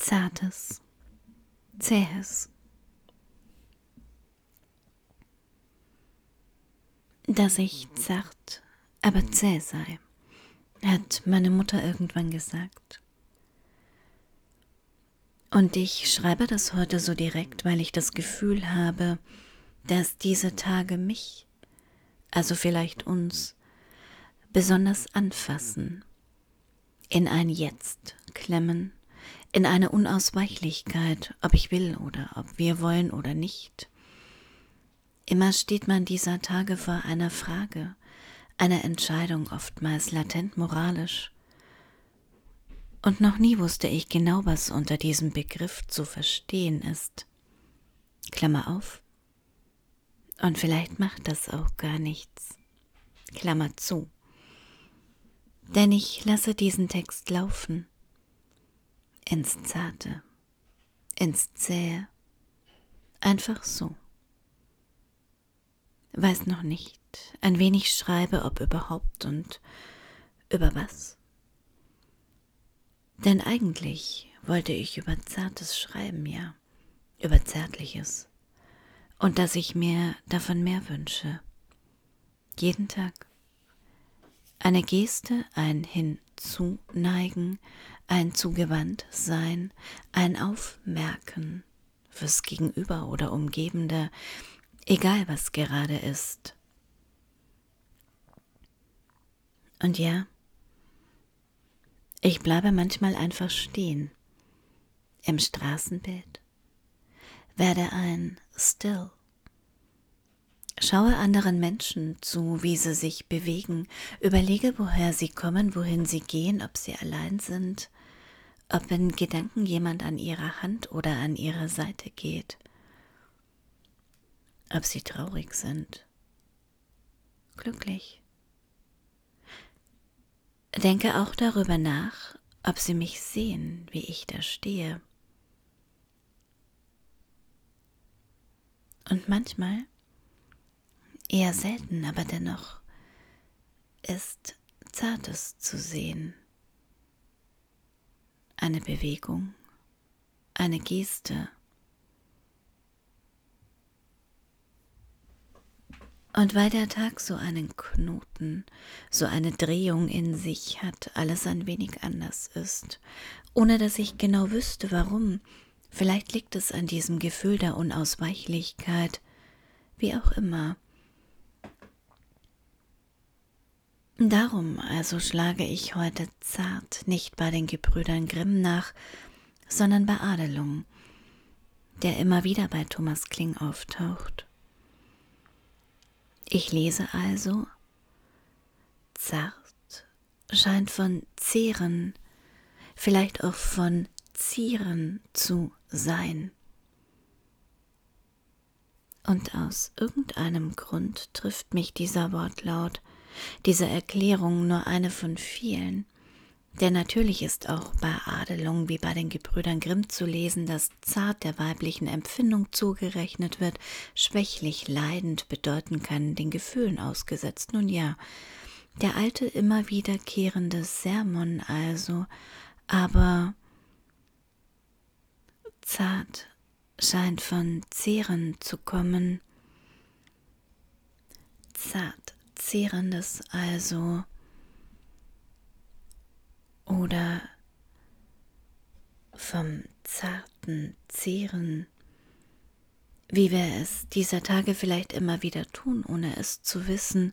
Zartes, Zähes. Dass ich zart, aber zäh sei, hat meine Mutter irgendwann gesagt. Und ich schreibe das heute so direkt, weil ich das Gefühl habe, dass diese Tage mich, also vielleicht uns, besonders anfassen, in ein Jetzt klemmen, in eine Unausweichlichkeit, ob ich will oder ob wir wollen oder nicht. Immer steht man dieser Tage vor einer Frage, einer Entscheidung, oftmals latent moralisch. Und noch nie wusste ich genau, was unter diesem Begriff zu verstehen ist. Klammer auf. Und vielleicht macht das auch gar nichts. Klammer zu. Denn ich lasse diesen Text laufen. Ins Zarte, ins Zähe, einfach so. Weiß noch nicht, ein wenig schreibe, ob überhaupt und über was. Denn eigentlich wollte ich über Zartes schreiben, ja, über Zärtliches. Und dass ich mir davon mehr wünsche. Jeden Tag. Eine Geste, ein Hinzuneigen, ein Zugewandtsein, ein Aufmerken fürs Gegenüber oder Umgebende, egal was gerade ist. Und ja, ich bleibe manchmal einfach stehen im Straßenbild, werde ein Still Schaue anderen Menschen zu, wie sie sich bewegen, überlege, woher sie kommen, wohin sie gehen, ob sie allein sind, ob in Gedanken jemand an ihrer Hand oder an ihrer Seite geht, ob sie traurig sind, glücklich. Denke auch darüber nach, ob sie mich sehen, wie ich da stehe. Und manchmal eher selten, aber dennoch ist Zartes zu sehen. Eine Bewegung, eine Geste. Und weil der Tag so einen Knoten, so eine Drehung in sich hat, alles ein wenig anders ist, ohne dass ich genau wüsste, warum, vielleicht liegt es an diesem Gefühl der Unausweichlichkeit, wie auch immer, Darum also schlage ich heute zart nicht bei den Gebrüdern Grimm nach, sondern bei Adelung, der immer wieder bei Thomas Kling auftaucht. Ich lese also, zart scheint von zehren, vielleicht auch von zieren zu sein. Und aus irgendeinem Grund trifft mich dieser Wortlaut, diese Erklärung nur eine von vielen. Denn natürlich ist auch bei Adelung wie bei den Gebrüdern Grimm zu lesen, dass zart der weiblichen Empfindung zugerechnet wird, schwächlich leidend bedeuten kann, den Gefühlen ausgesetzt. Nun ja, der alte immer wiederkehrende Sermon also, aber zart scheint von zehren zu kommen. Zart Zehrendes also oder vom zarten Zehren, wie wir es dieser Tage vielleicht immer wieder tun, ohne es zu wissen,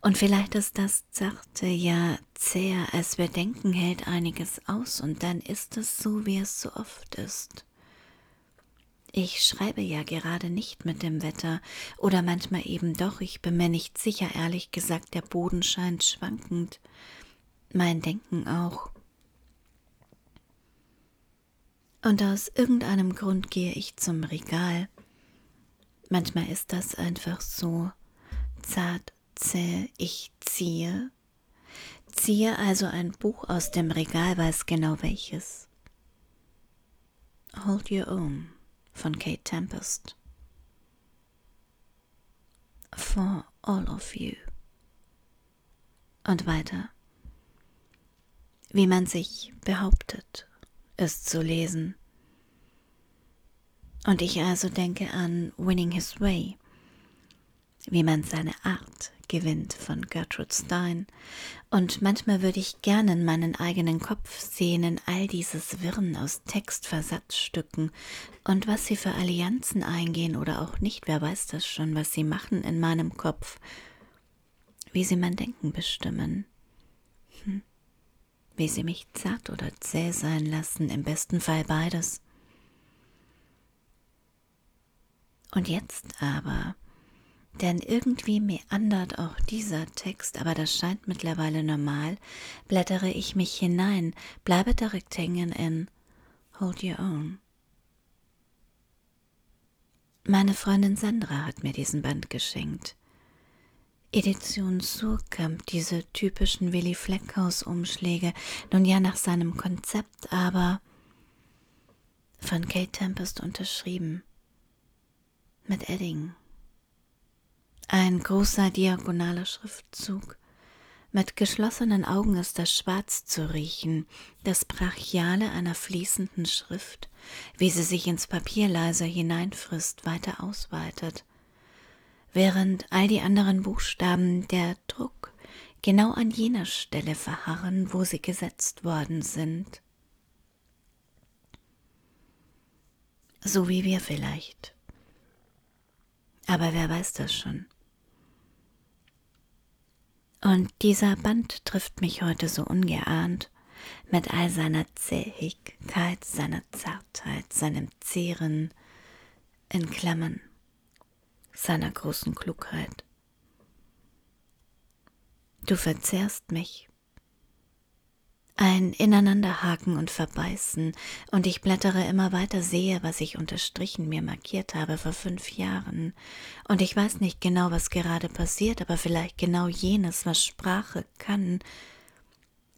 und vielleicht ist das zarte ja zäher, als wir denken, hält einiges aus, und dann ist es so, wie es so oft ist. Ich schreibe ja gerade nicht mit dem Wetter oder manchmal eben doch, ich bin mir nicht sicher, ehrlich gesagt, der Boden scheint schwankend, mein Denken auch. Und aus irgendeinem Grund gehe ich zum Regal. Manchmal ist das einfach so zart, zäh, ich ziehe. Ziehe also ein Buch aus dem Regal, weiß genau welches. Hold your own von Kate Tempest. For all of you. Und weiter. Wie man sich behauptet, es zu lesen. Und ich also denke an Winning His Way, wie man seine Art gewinnt von Gertrude Stein. Und manchmal würde ich gerne in meinen eigenen Kopf sehen in all dieses Wirren aus Textversatzstücken und was sie für Allianzen eingehen oder auch nicht, wer weiß das schon, was sie machen in meinem Kopf, wie sie mein Denken bestimmen. Hm. Wie sie mich zart oder zäh sein lassen, im besten Fall beides. Und jetzt aber denn irgendwie meandert auch dieser Text, aber das scheint mittlerweile normal, blättere ich mich hinein, bleibe direkt hängen in Hold Your Own. Meine Freundin Sandra hat mir diesen Band geschenkt. Edition Surkamp, diese typischen Willy Fleckhaus-Umschläge, nun ja nach seinem Konzept, aber von Kate Tempest unterschrieben. Mit Edding. Ein großer diagonaler Schriftzug. Mit geschlossenen Augen ist das Schwarz zu riechen, das Brachiale einer fließenden Schrift, wie sie sich ins Papier leiser hineinfrisst, weiter ausweitet, während all die anderen Buchstaben der Druck genau an jener Stelle verharren, wo sie gesetzt worden sind. So wie wir vielleicht. Aber wer weiß das schon? Und dieser Band trifft mich heute so ungeahnt, mit all seiner Zähigkeit, seiner Zartheit, seinem Zehren, in Klammern, seiner großen Klugheit. Du verzehrst mich, ein Ineinanderhaken und Verbeißen, und ich blättere immer weiter, sehe, was ich unterstrichen mir markiert habe vor fünf Jahren, und ich weiß nicht genau, was gerade passiert, aber vielleicht genau jenes, was Sprache kann,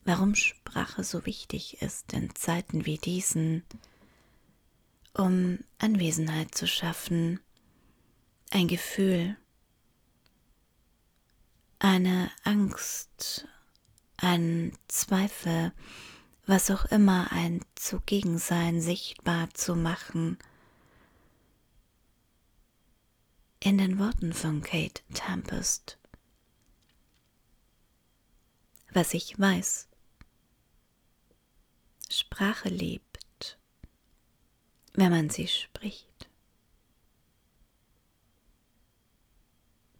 warum Sprache so wichtig ist in Zeiten wie diesen, um Anwesenheit zu schaffen, ein Gefühl, eine Angst, ein Zweifel, was auch immer ein Zugegensein sichtbar zu machen. In den Worten von Kate Tempest. Was ich weiß. Sprache lebt, wenn man sie spricht.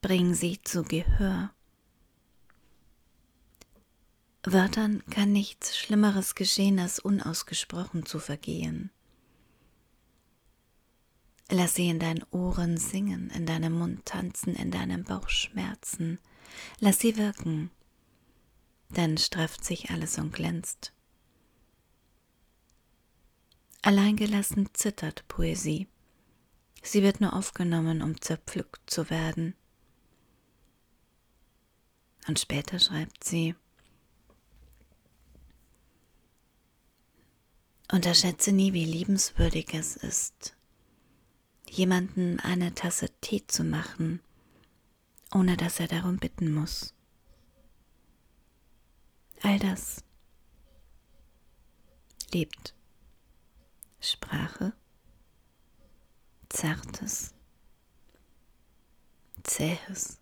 Bring sie zu Gehör Wörtern kann nichts Schlimmeres geschehen, als unausgesprochen zu vergehen. Lass sie in deinen Ohren singen, in deinem Mund tanzen, in deinem Bauch schmerzen. Lass sie wirken, dann strafft sich alles und glänzt. Alleingelassen zittert Poesie. Sie wird nur aufgenommen, um zerpflückt zu werden. Und später schreibt sie, Unterschätze nie, wie liebenswürdig es ist, jemanden eine Tasse Tee zu machen, ohne dass er darum bitten muss. All das liebt Sprache, Zartes, Zähes,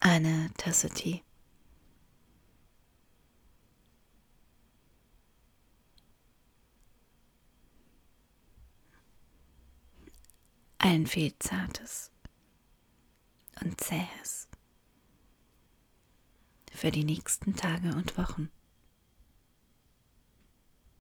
eine Tasse Tee. Ein viel Zartes und Zähes für die nächsten Tage und Wochen.